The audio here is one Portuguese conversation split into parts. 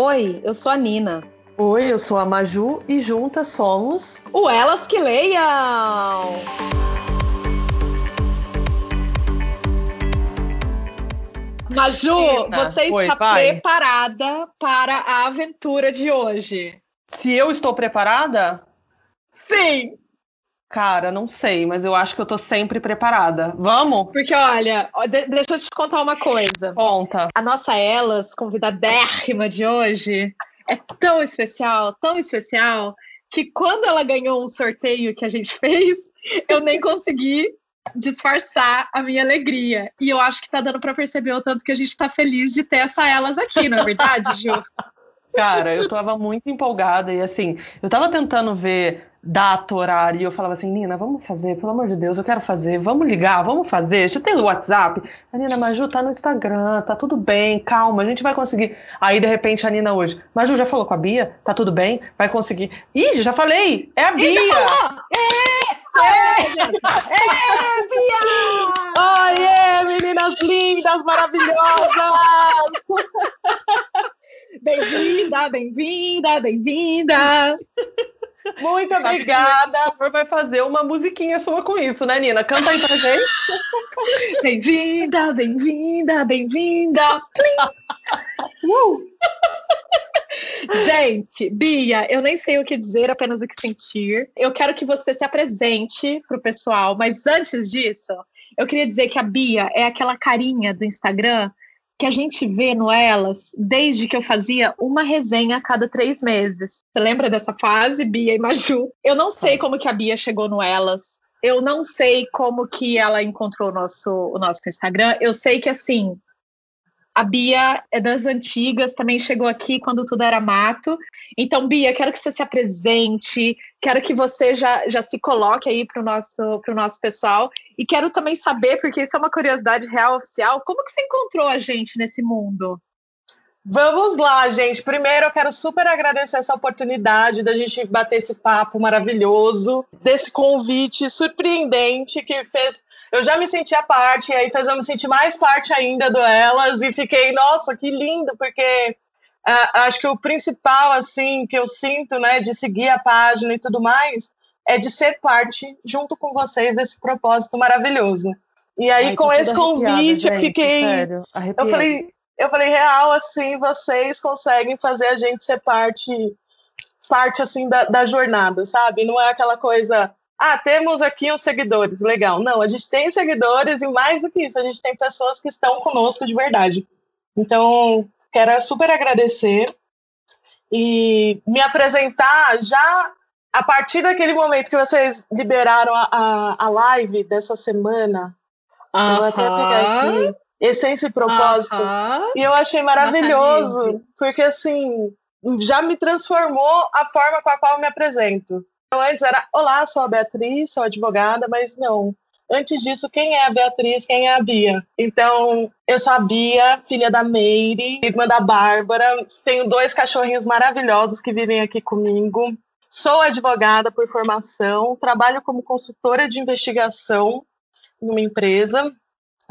Oi, eu sou a Nina. Oi, eu sou a Maju e juntas somos o Elas que Leiam! Maju, Nina. você Oi, está vai. preparada para a aventura de hoje? Se eu estou preparada? Sim! Cara, não sei, mas eu acho que eu tô sempre preparada. Vamos? Porque, olha, deixa eu te contar uma coisa. Conta. A nossa Elas, convidadérrima de hoje, é tão especial, tão especial, que quando ela ganhou um sorteio que a gente fez, eu nem consegui disfarçar a minha alegria. E eu acho que tá dando para perceber o tanto que a gente tá feliz de ter essa Elas aqui, não é verdade, Ju? Cara, eu tava muito empolgada e assim, eu tava tentando ver data, horário, e eu falava assim, Nina, vamos fazer, pelo amor de Deus, eu quero fazer, vamos ligar, vamos fazer, já tem o WhatsApp? A Nina, Maju, tá no Instagram, tá tudo bem, calma, a gente vai conseguir. Aí, de repente, a Nina hoje, Maju, já falou com a Bia? Tá tudo bem? Vai conseguir. Ih, já falei, é a Bia! já falou! É! É, é, Bia! Oiê, meninas lindas, maravilhosas! Bem-vinda, bem-vinda, bem-vinda! Muito obrigada. A Flor vai fazer uma musiquinha sua com isso, né, Nina? Canta aí pra gente. Bem-vinda, bem-vinda, bem-vinda. uh! Gente, Bia, eu nem sei o que dizer, apenas o que sentir. Eu quero que você se apresente pro pessoal, mas antes disso, eu queria dizer que a Bia é aquela carinha do Instagram que a gente vê no Elas desde que eu fazia uma resenha a cada três meses. Você lembra dessa fase, Bia e Maju? Eu não sei como que a Bia chegou no Elas. Eu não sei como que ela encontrou o nosso, o nosso Instagram. Eu sei que, assim, a Bia é das antigas, também chegou aqui quando tudo era mato. Então, Bia, quero que você se apresente, quero que você já, já se coloque aí para o nosso, nosso pessoal. E quero também saber, porque isso é uma curiosidade real oficial, como que você encontrou a gente nesse mundo? Vamos lá, gente. Primeiro, eu quero super agradecer essa oportunidade da gente bater esse papo maravilhoso, desse convite surpreendente que fez eu já me sentia parte, e aí fez eu me sentir mais parte ainda do Elas, e fiquei, nossa, que lindo, porque uh, acho que o principal, assim, que eu sinto, né, de seguir a página e tudo mais, é de ser parte, junto com vocês, desse propósito maravilhoso. E aí, Ai, com esse convite, gente, eu fiquei. Sério, eu falei, eu falei, real, assim, vocês conseguem fazer a gente ser parte, parte assim, da, da jornada, sabe? Não é aquela coisa ah, temos aqui uns seguidores, legal. Não, a gente tem seguidores e mais do que isso, a gente tem pessoas que estão conosco de verdade. Então, quero super agradecer e me apresentar já a partir daquele momento que vocês liberaram a, a, a live dessa semana. Uh -huh. Eu vou até pegar aqui. Essência e propósito. Uh -huh. E eu achei maravilhoso, porque assim, já me transformou a forma com a qual eu me apresento. Então, antes era, olá, sou a Beatriz, sou advogada, mas não. Antes disso, quem é a Beatriz, quem é a Bia? Então, eu sou a Bia, filha da Meire, irmã da Bárbara. Tenho dois cachorrinhos maravilhosos que vivem aqui comigo. Sou advogada por formação, trabalho como consultora de investigação numa empresa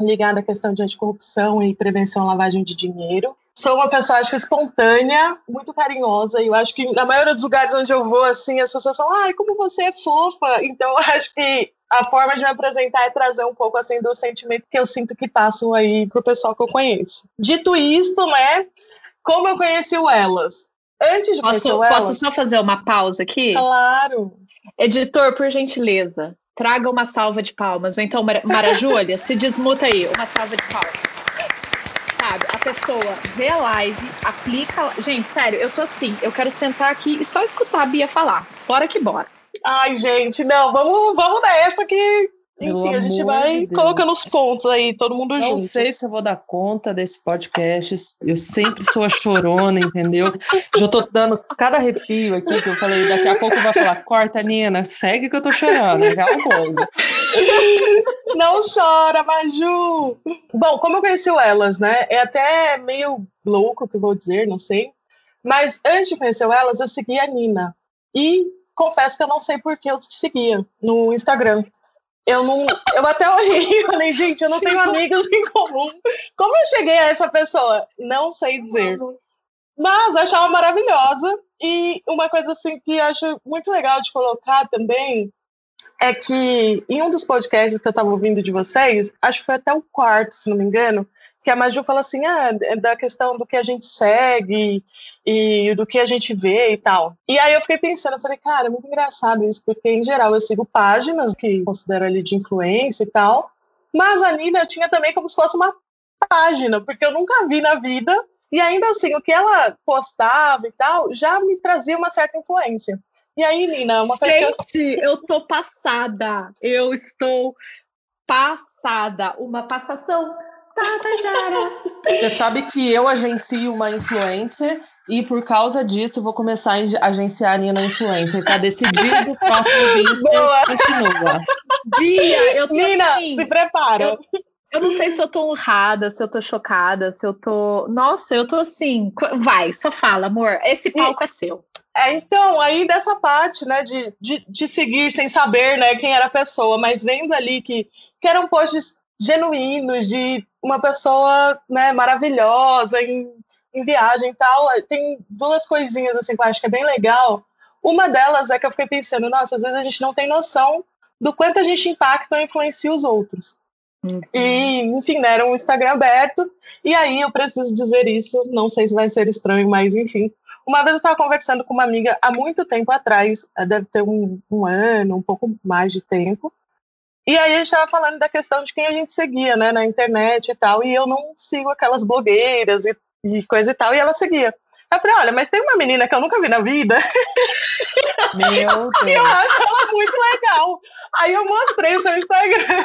ligada à questão de anticorrupção e prevenção à lavagem de dinheiro sou uma pessoa, acho, espontânea, muito carinhosa, e eu acho que na maioria dos lugares onde eu vou, assim, as pessoas falam, ai, como você é fofa. Então, eu acho que a forma de me apresentar é trazer um pouco, assim, do sentimento que eu sinto que passo aí pro pessoal que eu conheço. Dito isto, né, como eu conheci o Elas? Antes de posso, conhecer. Posso só fazer uma pausa aqui? Claro. Editor, por gentileza, traga uma salva de palmas. Ou então, Mara Júlia, se desmuta aí, uma salva de palmas pessoa vê a live, aplica. Gente, sério, eu tô assim, eu quero sentar aqui e só escutar a Bia falar. Bora que bora. Ai, gente, não, vamos, vamos nessa que enfim, a gente vai de colocando os pontos aí, todo mundo não junto. Não sei se eu vou dar conta desse podcast. Eu sempre sou a chorona, entendeu? Já tô dando cada arrepio aqui que eu falei. Daqui a pouco vai falar: corta, Nina, segue que eu tô chorando. É aquela coisa. Não chora, Maju! Bom, como eu conheci o Elas, né? É até meio louco o que eu vou dizer, não sei. Mas antes de conhecer o Elas, eu segui a Nina. E confesso que eu não sei por que eu te seguia no Instagram eu não. Eu até olhei e falei, gente, eu não Sim. tenho amigos em comum. Como eu cheguei a essa pessoa? Não sei dizer. Mas eu achava maravilhosa. E uma coisa assim que acho muito legal de colocar também é que em um dos podcasts que eu estava ouvindo de vocês, acho que foi até o quarto, se não me engano, que a Maju fala assim, ah, é da questão do que a gente segue e do que a gente vê e tal. E aí eu fiquei pensando, eu falei, cara, é muito engraçado isso, porque em geral eu sigo páginas que considero ali de influência e tal, mas a Nina tinha também como se fosse uma página, porque eu nunca vi na vida, e ainda assim, o que ela postava e tal, já me trazia uma certa influência. E aí, Nina, uma coisa Gente, eu... eu tô passada. Eu estou passada. Uma passação. Você sabe que eu agencio uma influencer e por causa disso vou começar a agenciar a Nina Influencer. Tá decidido, próximo vídeo continua. Bia, eu tô Nina, assim, se prepara. Eu, eu não sei se eu tô honrada, se eu tô chocada, se eu tô. Nossa, eu tô assim. Vai, só fala, amor. Esse palco e... é seu. É, então, aí dessa parte, né, de, de, de, seguir sem saber, né, quem era a pessoa, mas vendo ali que, que eram posts genuínos de uma pessoa, né, maravilhosa em, em viagem e tal, tem duas coisinhas, assim, que eu acho que é bem legal. Uma delas é que eu fiquei pensando, nossa, às vezes a gente não tem noção do quanto a gente impacta ou influencia os outros. Uhum. E, enfim, né, era um Instagram aberto, e aí eu preciso dizer isso, não sei se vai ser estranho, mas enfim, uma vez eu estava conversando com uma amiga há muito tempo atrás, eh, deve ter um, um ano, um pouco mais de tempo. E aí a gente estava falando da questão de quem a gente seguia, né, na internet e tal. E eu não sigo aquelas blogueiras e, e coisa e tal. E ela seguia. Eu falei, olha, mas tem uma menina que eu nunca vi na vida. Meu Deus. E eu acho ela muito legal. Aí eu mostrei o seu Instagram.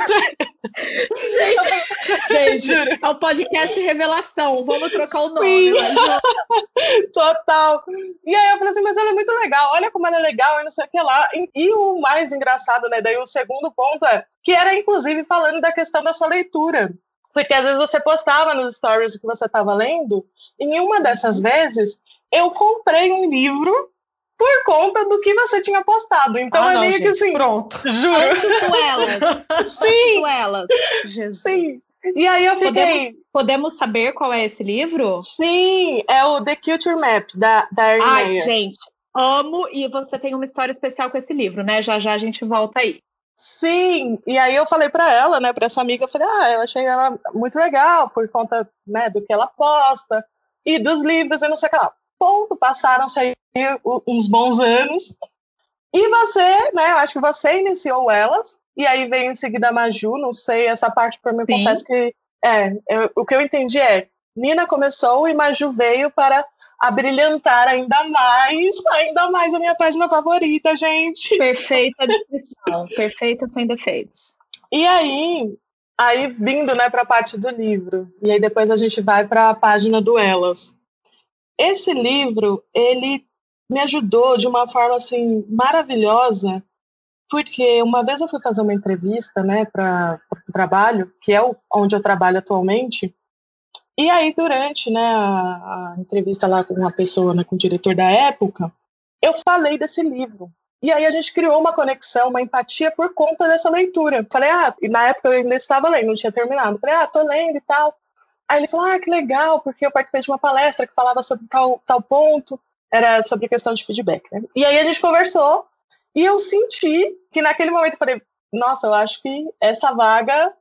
Gente, gente, é o podcast Revelação. Vamos trocar o nome. Total. E aí eu falei assim, mas ela é muito legal. Olha como ela é legal e não sei o que lá. E o mais engraçado, né? Daí o segundo ponto é que era, inclusive, falando da questão da sua leitura. Porque às vezes você postava nos stories o que você estava lendo, e em uma dessas vezes eu comprei um livro por conta do que você tinha postado. Então ah, é meio que assim. Pronto. Juro. Tipo elas. Sim. Tipo elas. Jesus. Sim. E aí eu fiquei. Podemos, podemos, saber qual é esse livro? Sim, é o The Culture Map, da, da Ai, gente, amo. E você tem uma história especial com esse livro, né? Já já a gente volta aí. Sim, e aí eu falei para ela, né, para essa amiga, eu falei, ah, eu achei ela muito legal por conta, né, do que ela posta e dos livros e não sei o que lá. Ponto, passaram-se aí uns bons anos. E você, né, eu acho que você iniciou elas, e aí veio em seguida a Maju, não sei, essa parte para mim, confesso que, é, eu, o que eu entendi é, Nina começou e Maju veio para abrilhantar ainda mais, ainda mais a minha página favorita, gente. Perfeita descrição, perfeita sem defeitos. E aí, aí vindo, né, para a parte do livro, e aí depois a gente vai para a página do Elas. Esse livro, ele me ajudou de uma forma assim maravilhosa, porque uma vez eu fui fazer uma entrevista, né, para o trabalho, que é o, onde eu trabalho atualmente, e aí, durante né, a, a entrevista lá com uma pessoa, né, com o diretor da época, eu falei desse livro. E aí a gente criou uma conexão, uma empatia por conta dessa leitura. Falei, ah, e na época eu ainda estava lendo, não tinha terminado. Falei, ah, tô lendo e tal. Aí ele falou, ah, que legal, porque eu participei de uma palestra que falava sobre tal, tal ponto, era sobre questão de feedback, né? E aí a gente conversou, e eu senti que naquele momento eu falei, nossa, eu acho que essa vaga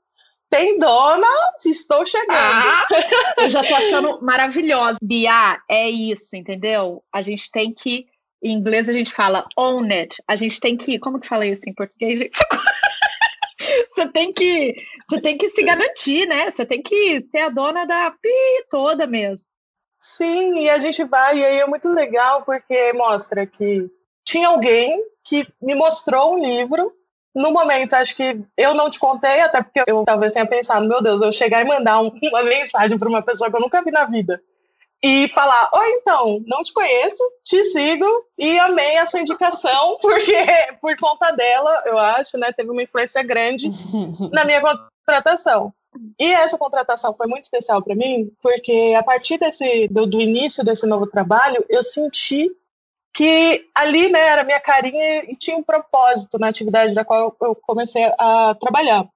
tem dona, estou chegando. Ah, eu já tô achando maravilhosa. Bia, é isso, entendeu? A gente tem que, em inglês a gente fala own it. A gente tem que, como que fala isso em português? você tem que, você tem que se garantir, né? Você tem que ser a dona da pi toda mesmo. Sim, e a gente vai, e aí é muito legal porque mostra que tinha alguém que me mostrou um livro no momento, acho que eu não te contei, até porque eu talvez tenha pensado, meu Deus, eu chegar e mandar um, uma mensagem para uma pessoa que eu nunca vi na vida. E falar, oi, então, não te conheço, te sigo e amei a sua indicação, porque por conta dela, eu acho, né, teve uma influência grande na minha contratação. E essa contratação foi muito especial para mim, porque a partir desse, do, do início desse novo trabalho, eu senti que ali né, era minha carinha e tinha um propósito na atividade da qual eu comecei a trabalhar.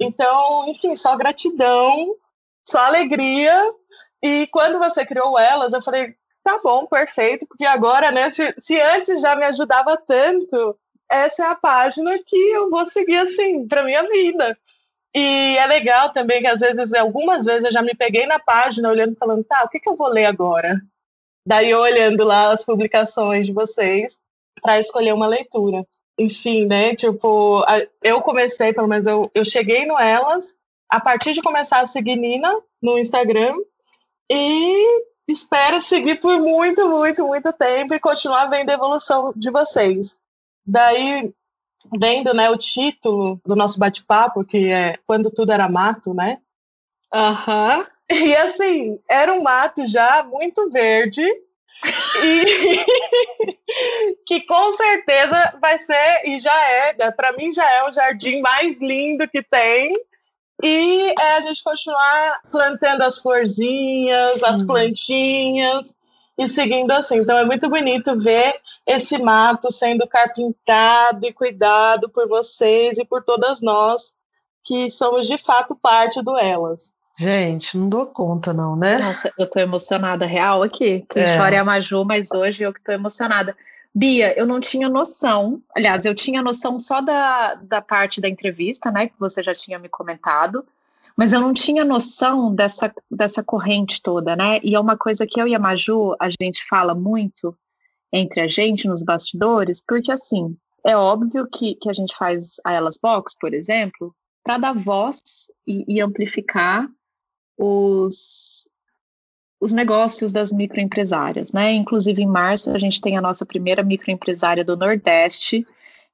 Então, enfim, só gratidão, só alegria. E quando você criou elas, eu falei, tá bom, perfeito, porque agora, né, se, antes já me ajudava tanto, essa é a página que eu vou seguir assim para minha vida. E é legal também que às vezes, algumas vezes eu já me peguei na página olhando falando, tá, o que, que eu vou ler agora? Daí olhando lá as publicações de vocês para escolher uma leitura. Enfim, né? Tipo, eu comecei, pelo menos eu, eu cheguei no Elas a partir de começar a seguir Nina no Instagram e espero seguir por muito, muito, muito tempo e continuar vendo a evolução de vocês. Daí, vendo né, o título do nosso bate-papo, que é Quando Tudo Era Mato, né? Aham. Uhum. E assim, era um mato já muito verde. e que com certeza vai ser, e já é, para mim já é o jardim mais lindo que tem. E é a gente continuar plantando as florzinhas, as uhum. plantinhas e seguindo assim. Então é muito bonito ver esse mato sendo carpintado e cuidado por vocês e por todas nós que somos de fato parte do Elas. Gente, não dou conta, não, né? Nossa, eu tô emocionada, real aqui. Quem é. chora é a Maju, mas hoje eu que tô emocionada. Bia, eu não tinha noção, aliás, eu tinha noção só da, da parte da entrevista, né, que você já tinha me comentado, mas eu não tinha noção dessa, dessa corrente toda, né? E é uma coisa que eu e a Maju, a gente fala muito entre a gente nos bastidores, porque assim, é óbvio que, que a gente faz a Elas Box, por exemplo, para dar voz e, e amplificar os, os negócios das microempresárias, né? Inclusive em março a gente tem a nossa primeira microempresária do Nordeste,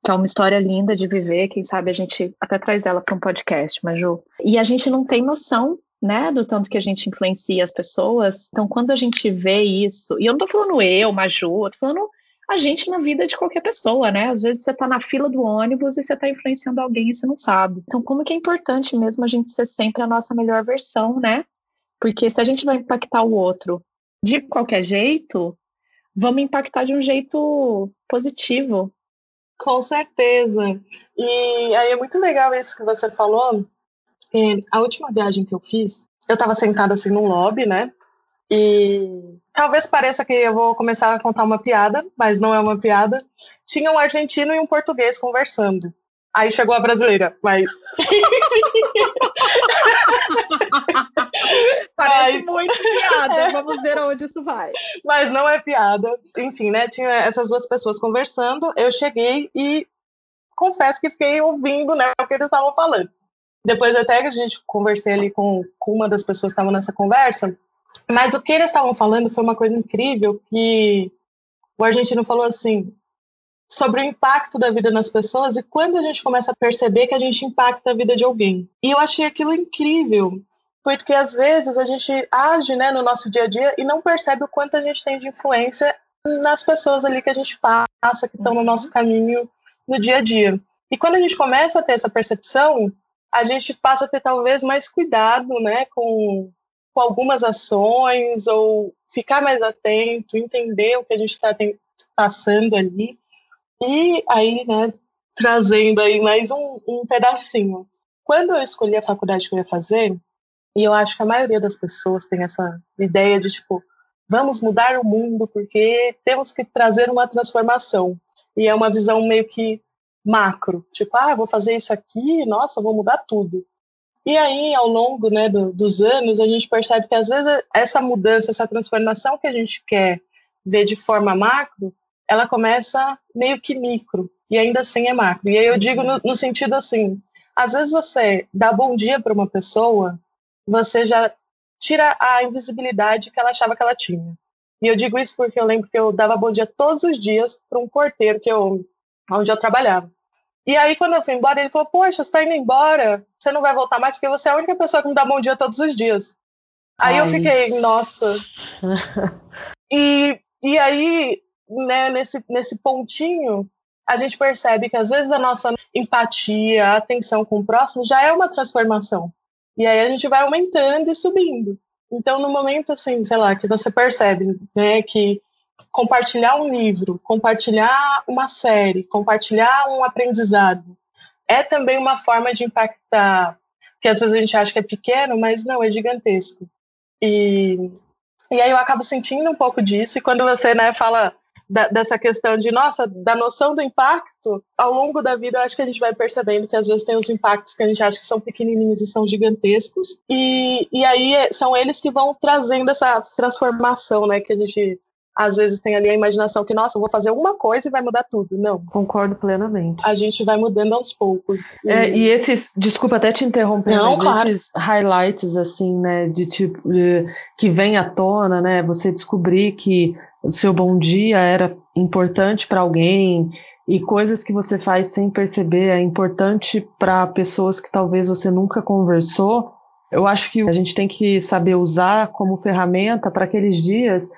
que é uma história linda de viver, quem sabe a gente até traz ela para um podcast, Maju. E a gente não tem noção, né, do tanto que a gente influencia as pessoas. Então, quando a gente vê isso, e eu não tô falando eu, Maju, eu tô falando a gente na vida de qualquer pessoa, né? Às vezes você tá na fila do ônibus e você tá influenciando alguém e você não sabe. Então, como que é importante mesmo a gente ser sempre a nossa melhor versão, né? Porque se a gente vai impactar o outro de qualquer jeito, vamos impactar de um jeito positivo. Com certeza. E aí é muito legal isso que você falou. É, a última viagem que eu fiz, eu estava sentada assim num lobby, né? E talvez pareça que eu vou começar a contar uma piada, mas não é uma piada. Tinha um argentino e um português conversando. Aí chegou a brasileira, mas. Parece mas... muito piada. É. Vamos ver aonde isso vai. Mas não é piada. Enfim, né? Tinha essas duas pessoas conversando. Eu cheguei e confesso que fiquei ouvindo né, o que eles estavam falando. Depois até que a gente conversei ali com, com uma das pessoas que estavam nessa conversa, mas o que eles estavam falando foi uma coisa incrível que o argentino falou assim: sobre o impacto da vida nas pessoas e quando a gente começa a perceber que a gente impacta a vida de alguém. E eu achei aquilo incrível, porque às vezes a gente age né, no nosso dia a dia e não percebe o quanto a gente tem de influência nas pessoas ali que a gente passa, que estão no nosso uhum. caminho no dia a dia. E quando a gente começa a ter essa percepção, a gente passa a ter talvez mais cuidado né, com, com algumas ações, ou ficar mais atento, entender o que a gente está passando ali. E aí, né, trazendo aí mais um, um pedacinho. Quando eu escolhi a faculdade que eu ia fazer, e eu acho que a maioria das pessoas tem essa ideia de, tipo, vamos mudar o mundo porque temos que trazer uma transformação. E é uma visão meio que macro, tipo, ah, vou fazer isso aqui, nossa, vou mudar tudo. E aí, ao longo né, do, dos anos, a gente percebe que às vezes essa mudança, essa transformação que a gente quer ver de forma macro, ela começa meio que micro e ainda assim é macro. E aí eu digo no, no sentido assim, às vezes você dá bom dia para uma pessoa, você já tira a invisibilidade que ela achava que ela tinha. E eu digo isso porque eu lembro que eu dava bom dia todos os dias para um porteiro que eu, onde eu trabalhava. E aí, quando eu fui embora, ele falou: Poxa, você está indo embora, você não vai voltar mais porque você é a única pessoa que me dá bom dia todos os dias. Aí Ai. eu fiquei, nossa. e, e aí, né, nesse, nesse pontinho, a gente percebe que às vezes a nossa empatia, a atenção com o próximo já é uma transformação. E aí a gente vai aumentando e subindo. Então, no momento assim, sei lá, que você percebe, né, que compartilhar um livro, compartilhar uma série, compartilhar um aprendizado é também uma forma de impactar, que às vezes a gente acha que é pequeno, mas não, é gigantesco. E E aí eu acabo sentindo um pouco disso, e quando você né, fala da, dessa questão de, nossa, da noção do impacto, ao longo da vida eu acho que a gente vai percebendo que às vezes tem os impactos que a gente acha que são pequenininhos e são gigantescos, e, e aí é, são eles que vão trazendo essa transformação, né, que a gente às vezes tem ali a imaginação que, nossa, eu vou fazer uma coisa e vai mudar tudo. Não. Concordo plenamente. A gente vai mudando aos poucos. E, é, e esses, desculpa até te interromper, Não, claro. esses highlights, assim, né, de tipo, de, que vem à tona, né, você descobrir que o seu bom dia era importante para alguém e coisas que você faz sem perceber é importante para pessoas que talvez você nunca conversou. Eu acho que a gente tem que saber usar como ferramenta para aqueles dias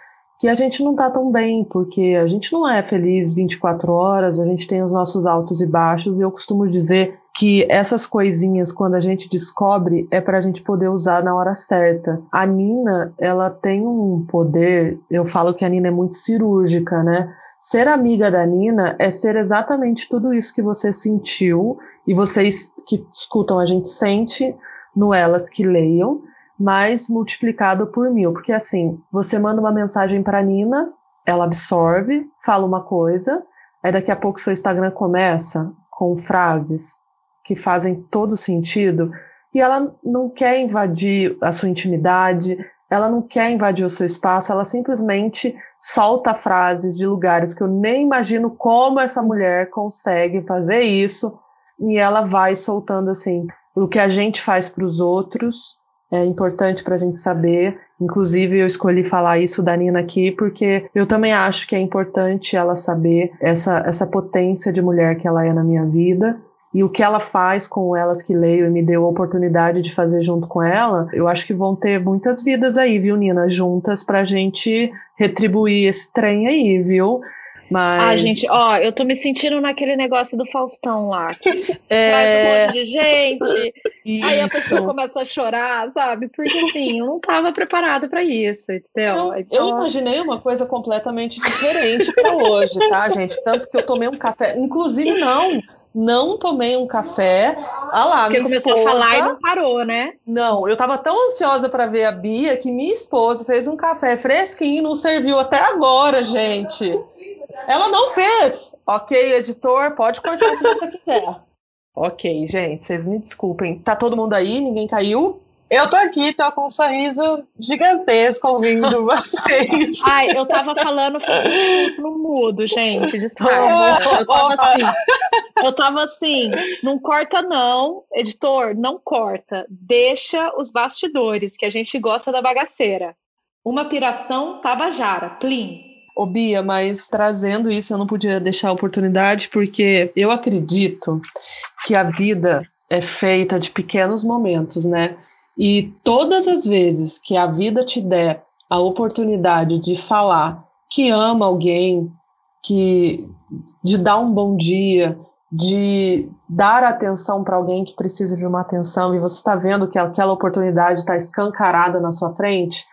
que a gente não está tão bem, porque a gente não é feliz 24 horas, a gente tem os nossos altos e baixos, e eu costumo dizer que essas coisinhas, quando a gente descobre, é para a gente poder usar na hora certa. A Nina, ela tem um poder, eu falo que a Nina é muito cirúrgica, né? Ser amiga da Nina é ser exatamente tudo isso que você sentiu, e vocês que escutam a gente sente no Elas que Leiam, mas multiplicado por mil. Porque assim, você manda uma mensagem para Nina, ela absorve, fala uma coisa, aí daqui a pouco seu Instagram começa com frases que fazem todo sentido e ela não quer invadir a sua intimidade, ela não quer invadir o seu espaço, ela simplesmente solta frases de lugares que eu nem imagino como essa mulher consegue fazer isso e ela vai soltando assim o que a gente faz para os outros é importante para a gente saber. Inclusive, eu escolhi falar isso da Nina aqui porque eu também acho que é importante ela saber essa, essa potência de mulher que ela é na minha vida. E o que ela faz com elas que leio e me deu a oportunidade de fazer junto com ela, eu acho que vão ter muitas vidas aí, viu, Nina? Juntas pra gente retribuir esse trem aí, viu? Mas... Ah, gente, ó, eu tô me sentindo naquele negócio do Faustão lá, que é... traz um monte de gente, isso. aí a pessoa começa a chorar, sabe? Porque assim, eu não tava preparada para isso, entendeu? Eu, então... eu imaginei uma coisa completamente diferente para hoje, tá, gente? Tanto que eu tomei um café, inclusive não, não tomei um café. Ah lá, Porque começou esposa... a falar e não parou, né? Não, eu tava tão ansiosa para ver a Bia que minha esposa fez um café fresquinho, não serviu até agora, gente. Ela não fez. Ok, editor, pode cortar se você quiser. Ok, gente, vocês me desculpem. Tá todo mundo aí? Ninguém caiu? Eu tô aqui, tô com um sorriso gigantesco ouvindo vocês. Ai, eu tava falando no mudo, gente. Desculpa. Eu tava assim. Eu tava assim, não corta não, editor, não corta. Deixa os bastidores, que a gente gosta da bagaceira. Uma piração tabajara, plim. Ô Bia, mas trazendo isso, eu não podia deixar a oportunidade, porque eu acredito que a vida é feita de pequenos momentos, né? E todas as vezes que a vida te der a oportunidade de falar que ama alguém, que de dar um bom dia, de dar atenção para alguém que precisa de uma atenção e você está vendo que aquela oportunidade está escancarada na sua frente,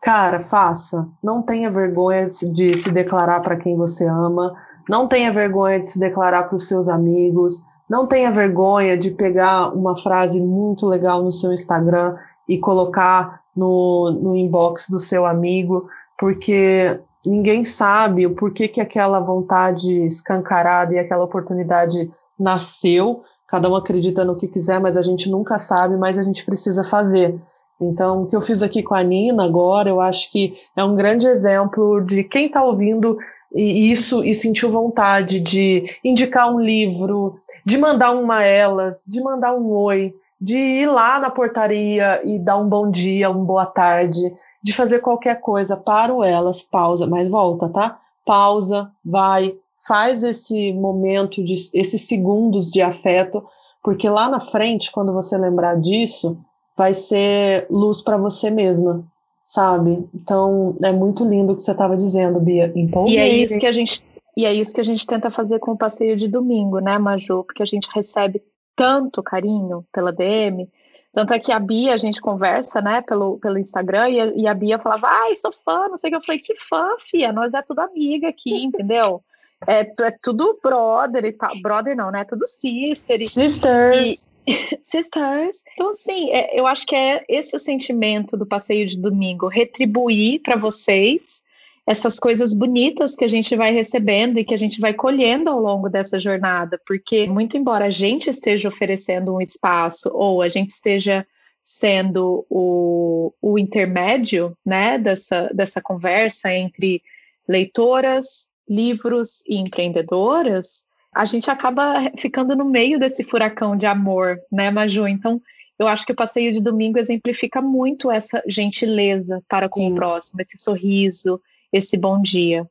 Cara, faça. Não tenha vergonha de se declarar para quem você ama. Não tenha vergonha de se declarar para os seus amigos. Não tenha vergonha de pegar uma frase muito legal no seu Instagram e colocar no, no inbox do seu amigo, porque ninguém sabe o porquê que aquela vontade escancarada e aquela oportunidade nasceu. Cada um acredita no que quiser, mas a gente nunca sabe, mas a gente precisa fazer. Então, o que eu fiz aqui com a Nina agora, eu acho que é um grande exemplo de quem está ouvindo isso e sentiu vontade de indicar um livro, de mandar uma elas, de mandar um oi, de ir lá na portaria e dar um bom dia, uma boa tarde, de fazer qualquer coisa para o elas, pausa, mas volta, tá? Pausa, vai, faz esse momento, de, esses segundos de afeto, porque lá na frente, quando você lembrar disso, vai ser luz para você mesma, sabe? Então é muito lindo o que você estava dizendo, Bia. Empolguei. E é isso que a gente e é isso que a gente tenta fazer com o passeio de domingo, né, Maju? Porque a gente recebe tanto carinho pela DM. Tanto é que a Bia, a gente conversa, né, pelo, pelo Instagram, e a, e a Bia falava, ai, sou fã, não sei o que. Eu falei, que fã, fia, nós é tudo amiga aqui, entendeu? É, é tudo brother e tal. Brother não, né? É tudo sister. Sisters. E, sisters. Então, assim, é, eu acho que é esse o sentimento do passeio de domingo: retribuir para vocês essas coisas bonitas que a gente vai recebendo e que a gente vai colhendo ao longo dessa jornada, porque muito embora a gente esteja oferecendo um espaço ou a gente esteja sendo o, o intermédio né, dessa, dessa conversa entre leitoras, livros e empreendedoras, a gente acaba ficando no meio desse furacão de amor, né, Maju? Então, eu acho que o passeio de domingo exemplifica muito essa gentileza para com Sim. o próximo, esse sorriso, esse bom dia.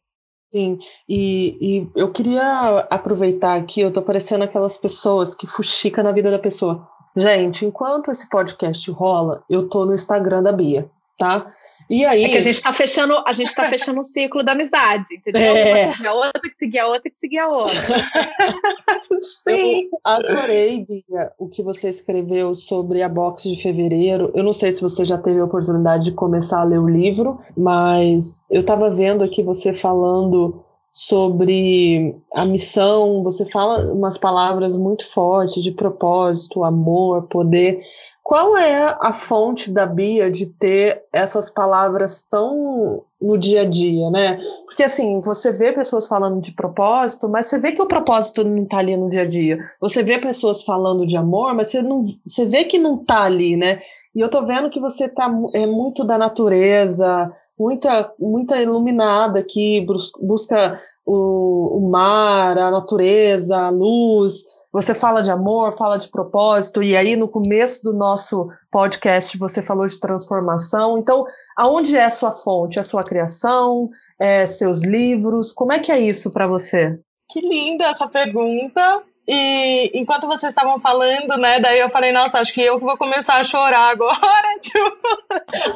Sim, e, e eu queria aproveitar aqui, eu tô parecendo aquelas pessoas que fuxica na vida da pessoa. Gente, enquanto esse podcast rola, eu tô no Instagram da Bia, tá? E aí... É que a gente está fechando, a gente tá fechando um ciclo da amizade, entendeu? É. Uma que a outra, que seguir a outra, que seguir a outra. Sim. Eu adorei, Bia, o que você escreveu sobre a box de fevereiro. Eu não sei se você já teve a oportunidade de começar a ler o livro, mas eu estava vendo aqui você falando sobre a missão, você fala umas palavras muito fortes de propósito, amor, poder. Qual é a fonte da Bia de ter essas palavras tão no dia a dia, né? Porque assim, você vê pessoas falando de propósito, mas você vê que o propósito não está ali no dia a dia. Você vê pessoas falando de amor, mas você, não, você vê que não está ali, né? E eu tô vendo que você tá é muito da natureza, muita, muita iluminada que busca o, o mar, a natureza, a luz você fala de amor, fala de propósito, e aí no começo do nosso podcast você falou de transformação. Então, aonde é a sua fonte? A sua criação? É, seus livros? Como é que é isso para você? Que linda essa pergunta. E enquanto vocês estavam falando, né, daí eu falei, nossa, acho que eu que vou começar a chorar agora, tipo,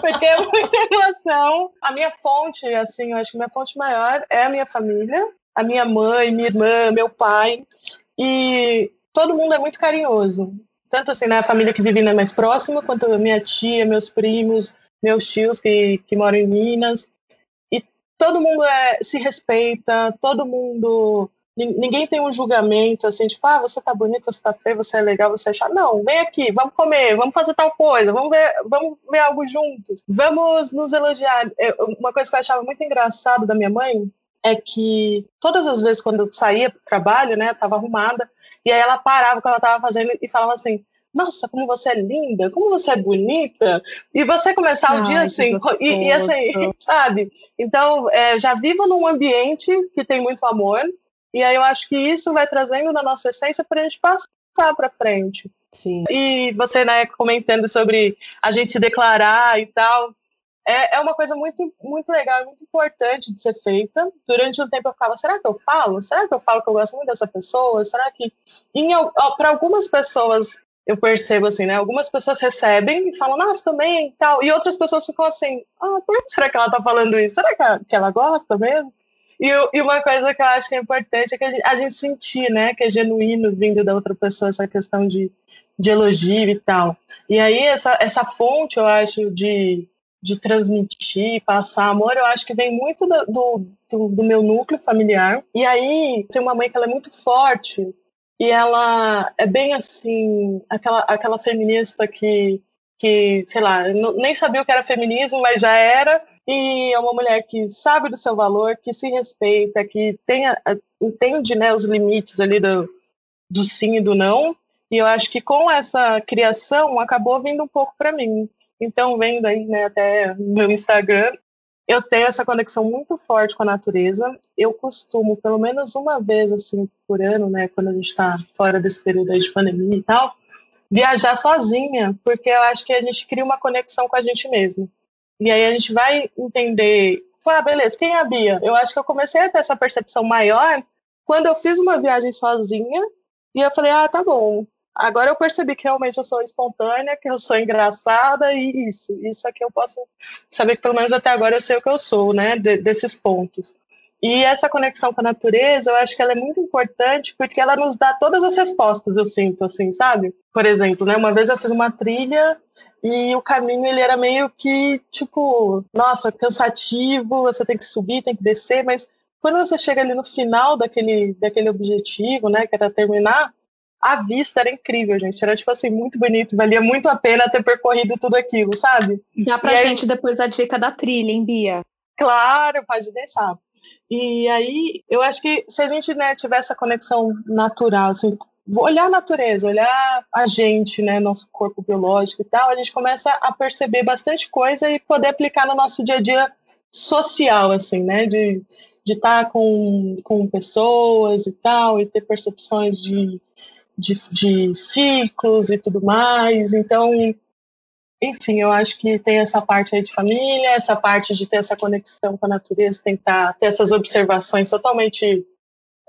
porque é muita emoção. A minha fonte, assim, eu acho que minha fonte maior é a minha família, a minha mãe, minha irmã, meu pai. E todo mundo é muito carinhoso. Tanto assim, na né, família que vive né, mais próxima, quanto minha tia, meus primos, meus tios que, que moram em Minas. E todo mundo é, se respeita, todo mundo. Ninguém tem um julgamento assim, tipo, ah, você tá bonito, você tá feio, você é legal, você é chato. Não, vem aqui, vamos comer, vamos fazer tal coisa, vamos ver, vamos ver algo juntos, vamos nos elogiar. uma coisa que eu achava muito engraçado da minha mãe é que todas as vezes quando eu saía para o trabalho, né, estava arrumada, e aí ela parava o que ela estava fazendo e falava assim: Nossa, como você é linda, como você é bonita. E você começar Ai, o dia assim, e, e, assim, sabe? Então, é, já vivo num ambiente que tem muito amor, e aí eu acho que isso vai trazendo na nossa essência para a gente passar para frente. Sim. E você, né, comentando sobre a gente se declarar e tal é, é uma coisa muito, muito legal, muito importante de ser feita. Durante um tempo eu ficava, será que eu falo? Será que eu falo que eu gosto muito dessa pessoa? Será que. Para algumas pessoas eu percebo assim, né? Algumas pessoas recebem e falam, nossa, também e tal. E outras pessoas ficam assim, ah, por que será que ela tá falando isso? Será que ela, que ela gosta mesmo? E, e, uma coisa que eu acho que é importante é que a gente, a gente, sentir, né, que é genuíno vindo da outra pessoa essa questão de, de elogio e tal. E aí essa, essa fonte, eu acho, de, de transmitir, passar amor, eu acho que vem muito do, do, do, meu núcleo familiar. E aí, tem uma mãe que ela é muito forte e ela é bem assim, aquela, aquela feminista que, que sei lá, nem sabia o que era feminismo, mas já era. E é uma mulher que sabe do seu valor, que se respeita, que tenha, entende né, os limites ali do, do sim e do não. E eu acho que com essa criação acabou vindo um pouco para mim. Então, vendo aí, né, até meu Instagram, eu tenho essa conexão muito forte com a natureza. Eu costumo, pelo menos uma vez assim por ano, né, quando a gente está fora desse período aí de pandemia e tal, viajar sozinha, porque eu acho que a gente cria uma conexão com a gente mesmo. E aí a gente vai entender, ah, beleza, quem é a Bia? Eu acho que eu comecei a ter essa percepção maior quando eu fiz uma viagem sozinha e eu falei, ah, tá bom, Agora eu percebi que realmente eu sou espontânea, que eu sou engraçada e isso. Isso que eu posso saber que pelo menos até agora eu sei o que eu sou, né? De, desses pontos. E essa conexão com a natureza, eu acho que ela é muito importante porque ela nos dá todas as respostas, eu sinto, assim, sabe? Por exemplo, né, uma vez eu fiz uma trilha e o caminho ele era meio que, tipo, nossa, cansativo, você tem que subir, tem que descer, mas quando você chega ali no final daquele, daquele objetivo, né, que era terminar, a vista era incrível, gente. Era, tipo assim, muito bonito. Valia muito a pena ter percorrido tudo aquilo, sabe? Dá pra e gente aí... depois a dica da trilha, hein, Bia? Claro, pode deixar. E aí, eu acho que se a gente né, tiver essa conexão natural, assim, olhar a natureza, olhar a gente, né, nosso corpo biológico e tal, a gente começa a perceber bastante coisa e poder aplicar no nosso dia a dia social, assim, né, de de estar tá com, com pessoas e tal, e ter percepções de de, de ciclos e tudo mais. Então, enfim, eu acho que tem essa parte aí de família, essa parte de ter essa conexão com a natureza, tentar ter essas observações totalmente,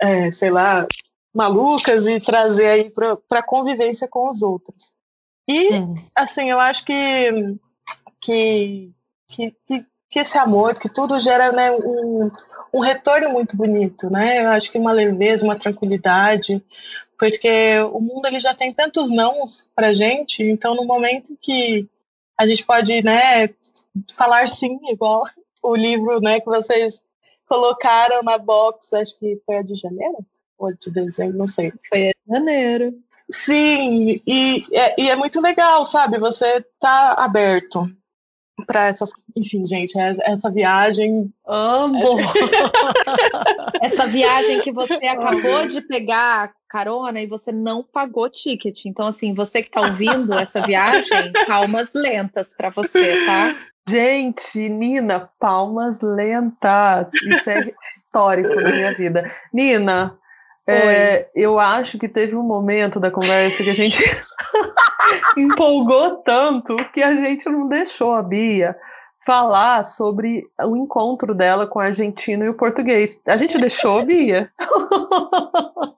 é, sei lá, malucas e trazer aí para a convivência com os outros. E, assim, eu acho que, que, que, que, esse amor, que tudo gera né, um, um retorno muito bonito, né? Eu acho que uma leveza, uma tranquilidade, porque o mundo ele já tem tantos nãos para gente, então no momento que a gente pode, né, falar sim, igual o livro, né, que vocês colocaram na box, acho que foi a de janeiro ou de dezembro, não sei. Foi a de janeiro. Sim, e, é, e é muito legal, sabe? Você tá aberto para essas. Enfim, gente, é, essa viagem. Amo! essa viagem que você acabou de pegar carona e você não pagou ticket. Então, assim, você que está ouvindo essa viagem, palmas lentas para você, tá? Gente, Nina, palmas lentas. Isso é histórico na minha vida. Nina, é, eu acho que teve um momento da conversa que a gente empolgou tanto que a gente não deixou a Bia falar sobre o encontro dela com o argentino e o português. A gente deixou, Bia?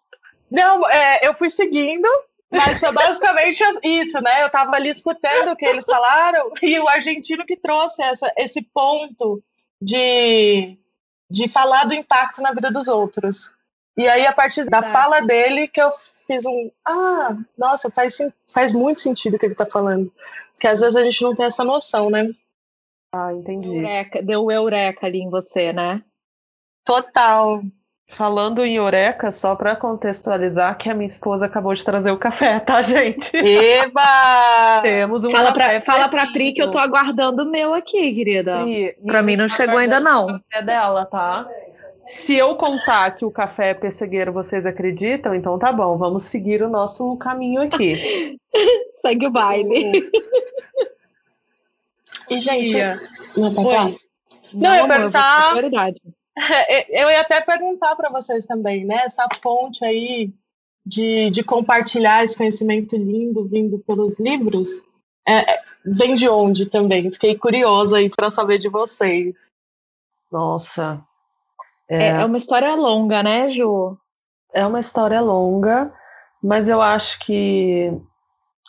Não, é, eu fui seguindo, mas foi basicamente isso, né? Eu estava ali escutando o que eles falaram e o argentino que trouxe essa, esse ponto de, de falar do impacto na vida dos outros. E aí, a partir da fala dele, que eu fiz um. Ah, nossa, faz, faz muito sentido o que ele está falando. Porque às vezes a gente não tem essa noção, né? Ah, entendi. Eureka, deu eureka ali em você, né? Total. Falando em Eureka, só para contextualizar que a minha esposa acabou de trazer o café, tá, gente? Eba! Temos um fala café pra, Fala pra Pri que eu tô aguardando o meu aqui, querida. Para mim não chegou ainda não. O café dela, tá? Se eu contar que o café é pessegueiro, vocês acreditam? Então tá bom, vamos seguir o nosso caminho aqui. Segue o baile. E, gente, não, tá não, não, eu ia perguntar. Eu ia até perguntar para vocês também, né? Essa fonte aí de, de compartilhar esse conhecimento lindo vindo pelos livros, é, é vem de onde também? Fiquei curiosa aí para saber de vocês. Nossa, é, é uma história longa, né, Ju? É uma história longa, mas eu acho que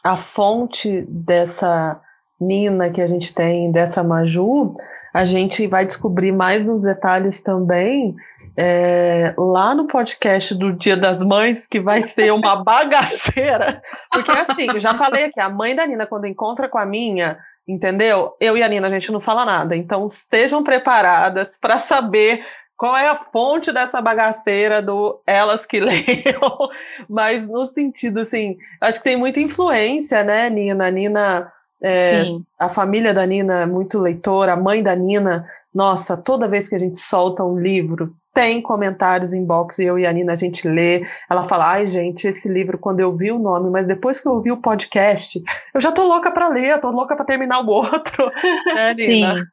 a fonte dessa Nina que a gente tem, dessa Maju, a gente vai descobrir mais nos detalhes também é, lá no podcast do Dia das Mães, que vai ser uma bagaceira. Porque assim, eu já falei aqui, a mãe da Nina, quando encontra com a minha, entendeu? Eu e a Nina, a gente não fala nada. Então estejam preparadas para saber qual é a fonte dessa bagaceira do elas que leiam, mas no sentido assim, acho que tem muita influência, né, Nina? Nina, é, a família da Nina é muito leitora, a mãe da Nina, nossa, toda vez que a gente solta um livro, tem comentários em box, eu e a Nina a gente lê. Ela fala: ai, gente, esse livro, quando eu vi o nome, mas depois que eu ouvi o podcast, eu já tô louca para ler, eu tô louca para terminar o outro. né, Nina? Sim.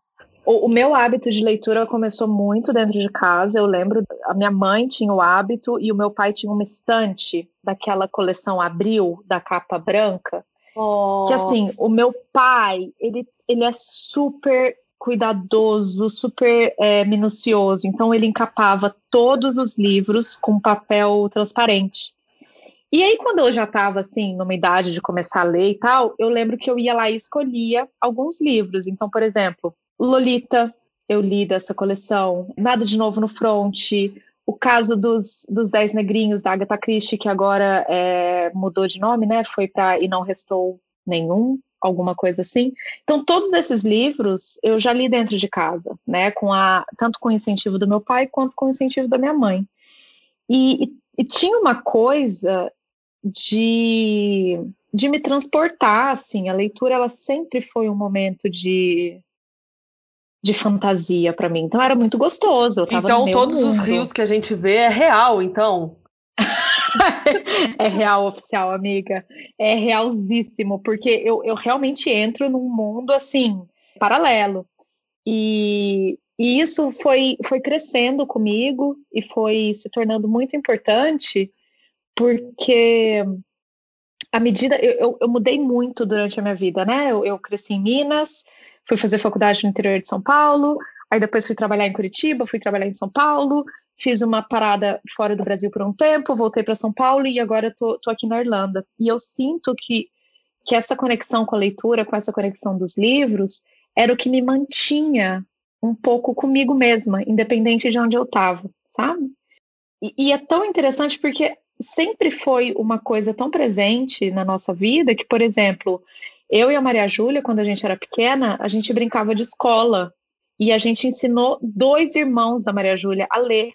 O, o, meu hábito de leitura começou muito dentro de casa. Eu lembro, a minha mãe tinha o hábito e o meu pai tinha uma estante daquela coleção Abril, da capa branca. Oh. Que assim, o meu pai, ele, ele é super cuidadoso, super é, minucioso. Então ele encapava todos os livros com papel transparente. E aí, quando eu já estava assim, numa idade de começar a ler e tal, eu lembro que eu ia lá e escolhia alguns livros. Então, por exemplo, Lolita, eu li dessa coleção. Nada de Novo no Front. O caso dos, dos Dez Negrinhos, da Agatha Christie, que agora é, mudou de nome, né? Foi para E Não Restou Nenhum. alguma coisa assim. Então, todos esses livros eu já li dentro de casa, né? Com a, tanto com o incentivo do meu pai quanto com o incentivo da minha mãe. E, e, e tinha uma coisa de, de me transportar, assim. A leitura, ela sempre foi um momento de, de fantasia para mim. Então era muito gostoso. então todos mundo. os rios que a gente vê é real, então. é real oficial, amiga. É realzíssimo, porque eu, eu realmente entro num mundo assim, paralelo. E, e isso foi, foi crescendo comigo e foi se tornando muito importante, porque à medida. Eu, eu, eu mudei muito durante a minha vida, né? Eu, eu cresci em Minas, fui fazer faculdade no interior de São Paulo, aí depois fui trabalhar em Curitiba, fui trabalhar em São Paulo, fiz uma parada fora do Brasil por um tempo, voltei para São Paulo e agora tô, tô aqui na Irlanda. E eu sinto que, que essa conexão com a leitura, com essa conexão dos livros, era o que me mantinha um pouco comigo mesma, independente de onde eu estava, sabe? E, e é tão interessante porque sempre foi uma coisa tão presente na nossa vida que, por exemplo, eu e a Maria Júlia, quando a gente era pequena, a gente brincava de escola e a gente ensinou dois irmãos da Maria Júlia a ler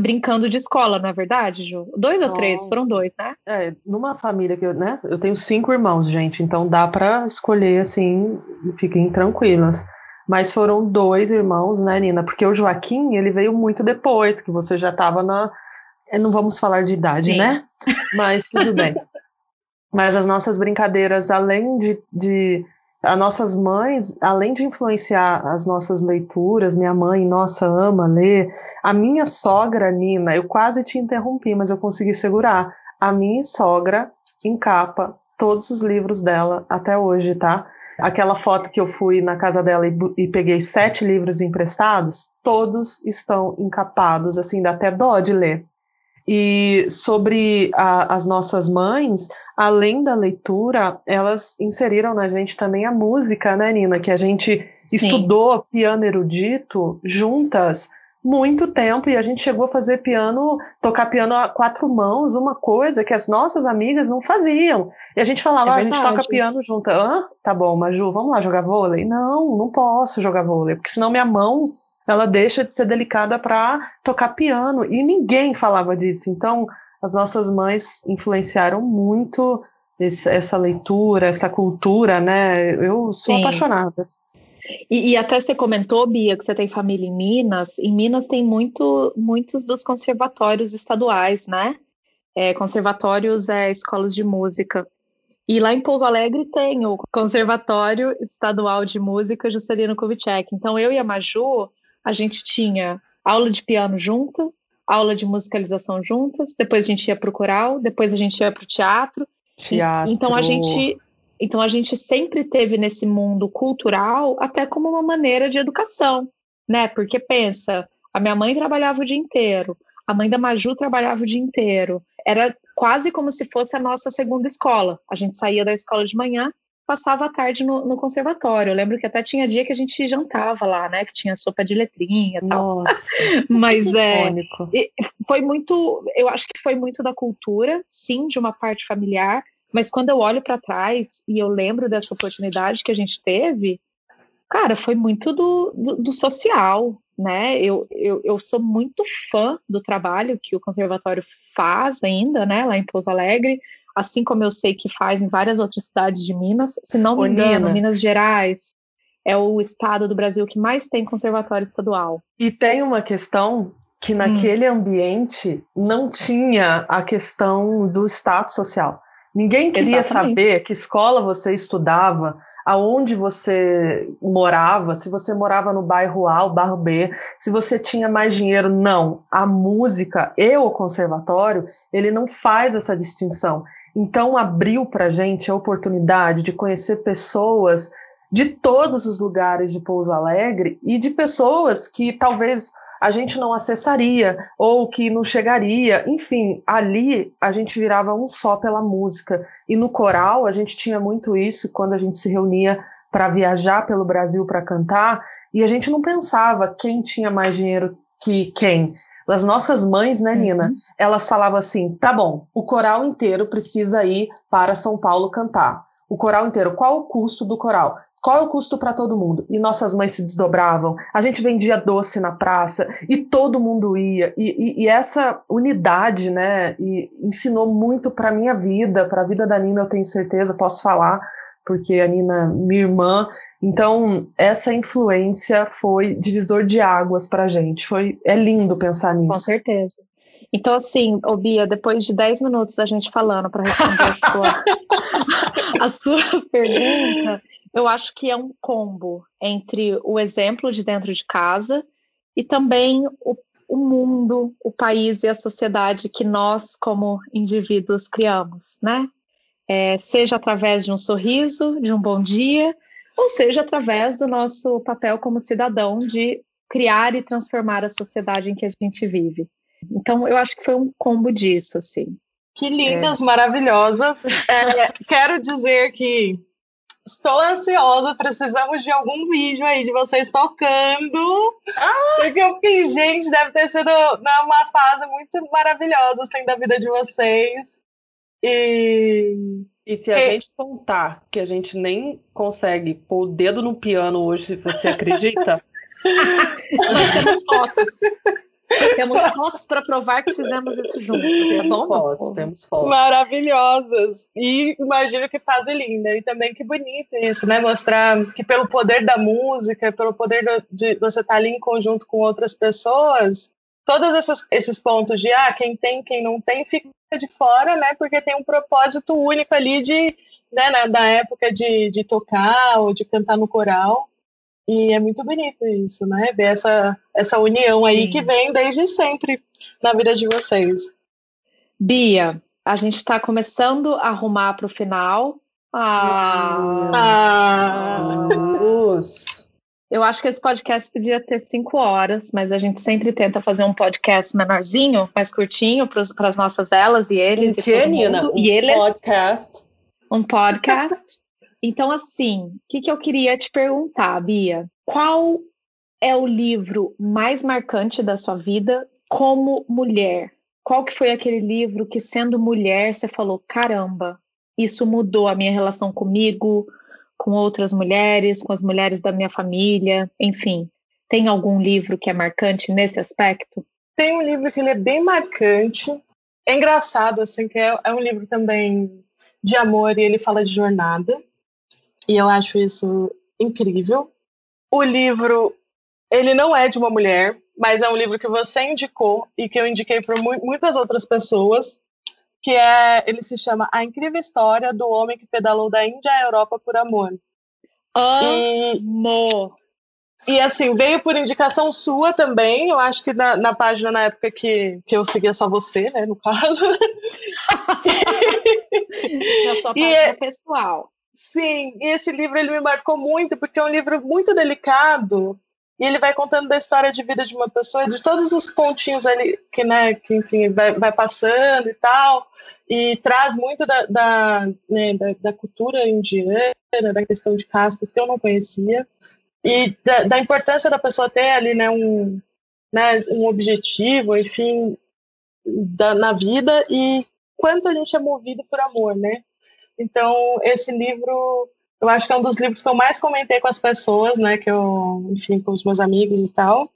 brincando de escola, não é verdade, Ju? Dois Nossa. ou três? Foram dois, né? É, numa família que eu, né? Eu tenho cinco irmãos, gente, então dá para escolher assim, fiquem tranquilas. Mas foram dois irmãos, né, Nina? Porque o Joaquim, ele veio muito depois, que você já estava na. É, não vamos falar de idade, Sim. né? Mas tudo bem. Mas as nossas brincadeiras, além de, de as nossas mães, além de influenciar as nossas leituras, minha mãe, nossa, ama ler. A minha sogra, Nina, eu quase te interrompi, mas eu consegui segurar. A minha sogra encapa todos os livros dela até hoje, tá? Aquela foto que eu fui na casa dela e, e peguei sete livros emprestados, todos estão encapados, assim, dá até dó de ler. E sobre a, as nossas mães, além da leitura, elas inseriram na gente também a música, né, Nina? Que a gente Sim. estudou piano erudito juntas muito tempo e a gente chegou a fazer piano, tocar piano a quatro mãos, uma coisa que as nossas amigas não faziam. E a gente falava, é ah, a gente toca piano junto. Hã? Tá bom, Maju, vamos lá jogar vôlei? Não, não posso jogar vôlei, porque senão minha mão ela deixa de ser delicada para tocar piano. E ninguém falava disso. Então, as nossas mães influenciaram muito esse, essa leitura, essa cultura, né? Eu sou Sim. apaixonada. E, e, até você comentou, Bia, que você tem família em Minas. Em Minas tem muito, muitos dos conservatórios estaduais, né? É, conservatórios é escolas de música. E lá em Pouso Alegre tem o Conservatório Estadual de Música Juscelino Kubitschek. Então eu e a Maju, a gente tinha aula de piano junto, aula de musicalização juntas, depois a gente ia para o coral, depois a gente ia para o teatro. Teatro. Então a gente, então a gente sempre teve nesse mundo cultural até como uma maneira de educação, né? Porque pensa, a minha mãe trabalhava o dia inteiro, a mãe da Maju trabalhava o dia inteiro. Era quase como se fosse a nossa segunda escola. A gente saía da escola de manhã, passava a tarde no, no, conservatório. Eu lembro que até tinha dia que a gente jantava lá, né? Que tinha sopa de letrinha e tal. Nossa, Mas é, foi muito, eu acho que foi muito da cultura, sim, de uma parte familiar. Mas quando eu olho para trás e eu lembro dessa oportunidade que a gente teve, cara, foi muito do, do, do social, né? Eu, eu, eu sou muito fã do trabalho que o conservatório faz ainda, né? Lá em Pouso Alegre assim como eu sei que faz em várias outras cidades de Minas. Se não me engano, Nina. Minas Gerais é o estado do Brasil que mais tem conservatório estadual. E tem uma questão que naquele hum. ambiente não tinha a questão do status social. Ninguém queria Exatamente. saber que escola você estudava, aonde você morava, se você morava no bairro A ou bairro B, se você tinha mais dinheiro, não. A música e o conservatório, ele não faz essa distinção. Então, abriu para a gente a oportunidade de conhecer pessoas de todos os lugares de Pouso Alegre e de pessoas que talvez a gente não acessaria ou que não chegaria. Enfim, ali a gente virava um só pela música. E no coral a gente tinha muito isso quando a gente se reunia para viajar pelo Brasil para cantar e a gente não pensava quem tinha mais dinheiro que quem. As nossas mães, né, Nina? Uhum. Elas falavam assim: tá bom, o coral inteiro precisa ir para São Paulo cantar. O coral inteiro. Qual o custo do coral? Qual é o custo para todo mundo? E nossas mães se desdobravam. A gente vendia doce na praça e todo mundo ia. E, e, e essa unidade, né, e ensinou muito para minha vida, para a vida da Nina, eu tenho certeza, posso falar, porque a Nina, minha irmã. Então, essa influência foi divisor de águas para a gente. Foi, é lindo pensar nisso. Com certeza. Então, assim, ô Bia, depois de 10 minutos da gente falando para responder a sua, a sua pergunta, eu acho que é um combo entre o exemplo de dentro de casa e também o, o mundo, o país e a sociedade que nós, como indivíduos, criamos, né? É, seja através de um sorriso, de um bom dia, ou seja através do nosso papel como cidadão de criar e transformar a sociedade em que a gente vive. Então, eu acho que foi um combo disso, assim. Que lindas, é. maravilhosas. É, quero dizer que Estou ansiosa, precisamos de algum vídeo aí de vocês tocando. Ah! Porque eu fiquei, gente, deve ter sido né, uma fase muito maravilhosa assim, da vida de vocês. E, e se a e... gente contar que a gente nem consegue pôr o dedo no piano hoje, você acredita? Temos fotos. Para provar que fizemos isso juntos. Tá temos fotos, temos fotos. Maravilhosas. E imagino que fase linda. E também que bonito isso, né? Mostrar que pelo poder da música, pelo poder de você estar ali em conjunto com outras pessoas, todos esses, esses pontos de ah, quem tem, quem não tem, fica de fora, né? Porque tem um propósito único ali de, né, na, da época de, de tocar ou de cantar no coral. E é muito bonito isso, né? Ver essa, essa união aí Sim. que vem desde sempre na vida de vocês. Bia, a gente está começando a arrumar para o final. Ah, ah. Eu acho que esse podcast podia ter cinco horas, mas a gente sempre tenta fazer um podcast menorzinho, mais curtinho, para as nossas elas e eles. Um que, Nina? Um e eles, podcast. Um podcast. Então, assim, o que, que eu queria te perguntar, Bia? Qual é o livro mais marcante da sua vida como mulher? Qual que foi aquele livro que, sendo mulher, você falou, caramba, isso mudou a minha relação comigo, com outras mulheres, com as mulheres da minha família, enfim. Tem algum livro que é marcante nesse aspecto? Tem um livro que ele é bem marcante. É engraçado, assim, que é, é um livro também de amor e ele fala de jornada e eu acho isso incrível. O livro, ele não é de uma mulher, mas é um livro que você indicou e que eu indiquei para muitas outras pessoas, que é, ele se chama A Incrível História do Homem que Pedalou da Índia à Europa por Amor. Amo! E, e assim, veio por indicação sua também, eu acho que na, na página na época que, que eu seguia só você, né, no caso. Na sua página é, pessoal. Sim, e esse livro ele me marcou muito, porque é um livro muito delicado, e ele vai contando da história de vida de uma pessoa, de todos os pontinhos ali que, né, que enfim, vai, vai passando e tal, e traz muito da, da, né, da, da, cultura indiana, da questão de castas que eu não conhecia, e da, da importância da pessoa ter ali, né, um, né, um objetivo, enfim, da, na vida, e quanto a gente é movido por amor, né? Então, esse livro, eu acho que é um dos livros que eu mais comentei com as pessoas, né, que eu, enfim, com os meus amigos e tal.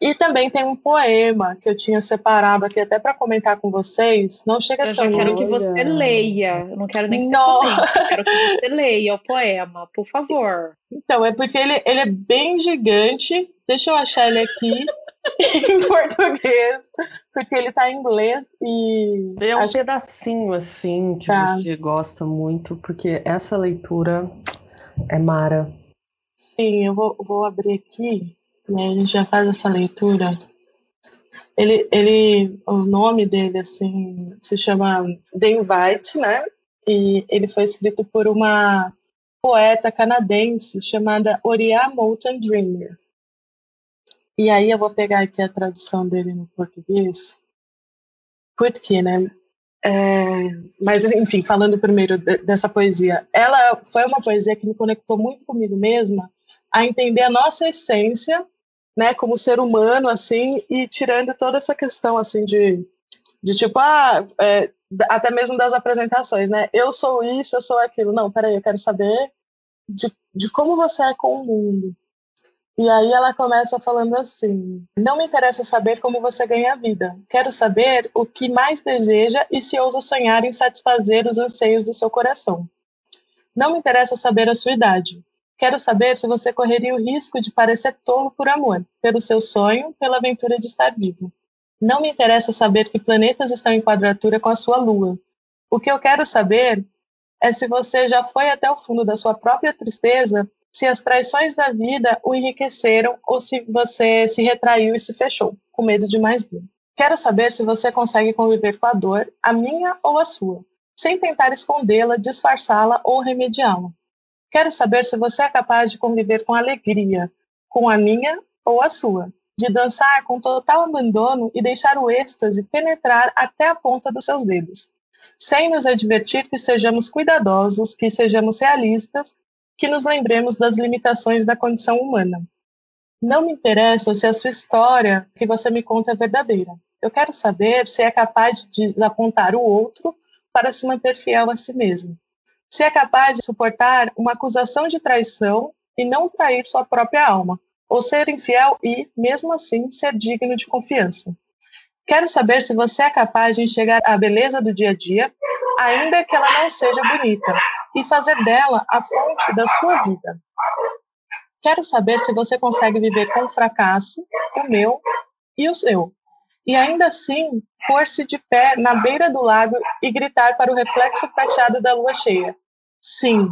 E também tem um poema que eu tinha separado aqui até para comentar com vocês. Não chega eu a ser Eu quero que você leia. Eu não quero nem que não. você comente. Eu quero que você leia o poema, por favor. Então, é porque ele, ele é bem gigante. Deixa eu achar ele aqui. em português, porque ele tá em inglês e. É um acho... pedacinho assim que tá. você gosta muito, porque essa leitura é mara. Sim, eu vou, vou abrir aqui, né? A gente já faz essa leitura. Ele, ele, o nome dele, assim, se chama The Invite, né? E ele foi escrito por uma poeta canadense chamada Oriah Moulton Dreamer. E aí eu vou pegar aqui a tradução dele no português, porque, né? É, mas, enfim, falando primeiro dessa poesia, ela foi uma poesia que me conectou muito comigo mesma a entender a nossa essência, né, como ser humano, assim, e tirando toda essa questão, assim, de De tipo, ah, é, até mesmo das apresentações, né? Eu sou isso, eu sou aquilo. Não, peraí, eu quero saber de, de como você é com o mundo. E aí ela começa falando assim: Não me interessa saber como você ganha a vida. Quero saber o que mais deseja e se ousa sonhar em satisfazer os anseios do seu coração. Não me interessa saber a sua idade. Quero saber se você correria o risco de parecer tolo por amor, pelo seu sonho, pela aventura de estar vivo. Não me interessa saber que planetas estão em quadratura com a sua lua. O que eu quero saber é se você já foi até o fundo da sua própria tristeza, se as traições da vida o enriqueceram ou se você se retraiu e se fechou, com medo de mais dor. Quero saber se você consegue conviver com a dor, a minha ou a sua, sem tentar escondê-la, disfarçá-la ou remediá-la. Quero saber se você é capaz de conviver com alegria, com a minha ou a sua, de dançar com total abandono e deixar o êxtase penetrar até a ponta dos seus dedos, sem nos advertir que sejamos cuidadosos, que sejamos realistas, que nos lembremos das limitações da condição humana. Não me interessa se a sua história que você me conta é verdadeira. Eu quero saber se é capaz de desapontar o outro para se manter fiel a si mesmo se é capaz de suportar uma acusação de traição e não trair sua própria alma, ou ser infiel e, mesmo assim, ser digno de confiança. Quero saber se você é capaz de enxergar a beleza do dia a dia, ainda que ela não seja bonita, e fazer dela a fonte da sua vida. Quero saber se você consegue viver com o fracasso, o meu e o seu, e ainda assim pôr-se de pé na beira do lago e gritar para o reflexo prateado da lua cheia: Sim.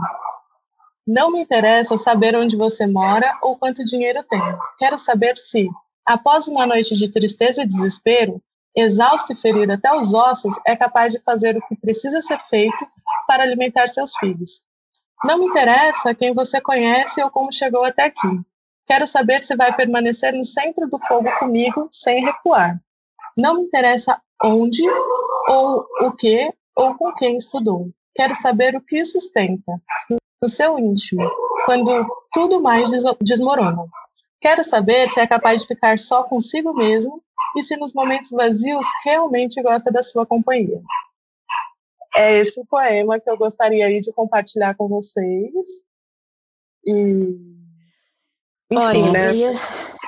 Não me interessa saber onde você mora ou quanto dinheiro tem. Quero saber se, após uma noite de tristeza e desespero, exausto e ferido até os ossos, é capaz de fazer o que precisa ser feito para alimentar seus filhos. Não me interessa quem você conhece ou como chegou até aqui. Quero saber se vai permanecer no centro do fogo comigo sem recuar. Não me interessa onde, ou o que, ou com quem estudou. Quero saber o que sustenta, no seu íntimo, quando tudo mais desmorona. Quero saber se é capaz de ficar só consigo mesmo e se nos momentos vazios realmente gosta da sua companhia. É esse o poema que eu gostaria de compartilhar com vocês. E. Enfim, Olha, né? Eu ia,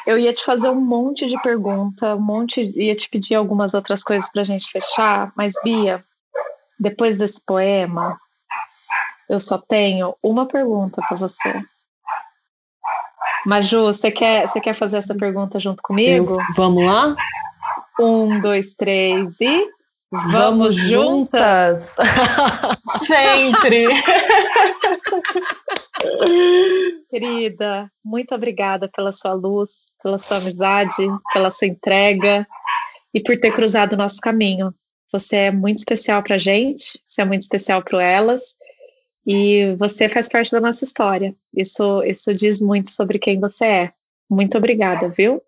eu ia te fazer um monte de pergunta, um monte, ia te pedir algumas outras coisas para a gente fechar, mas Bia, depois desse poema, eu só tenho uma pergunta para você. Maju, você quer, você quer fazer essa pergunta junto comigo? Eu, vamos lá? Um, dois, três e. Vamos, vamos juntas! Sempre! Querida, muito obrigada pela sua luz, pela sua amizade, pela sua entrega e por ter cruzado o nosso caminho. Você é muito especial para a gente, você é muito especial para elas e você faz parte da nossa história. Isso, isso diz muito sobre quem você é. Muito obrigada, viu?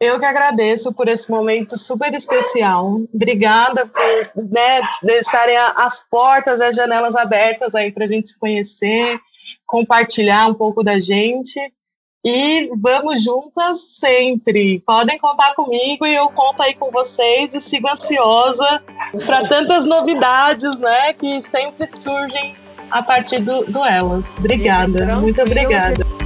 Eu que agradeço por esse momento super especial. Obrigada por né, deixarem as portas, as janelas abertas aí para a gente se conhecer, compartilhar um pouco da gente. E vamos juntas sempre. Podem contar comigo e eu conto aí com vocês e sigo ansiosa para tantas novidades, né, que sempre surgem a partir do, do Elas. Obrigada, muito obrigada.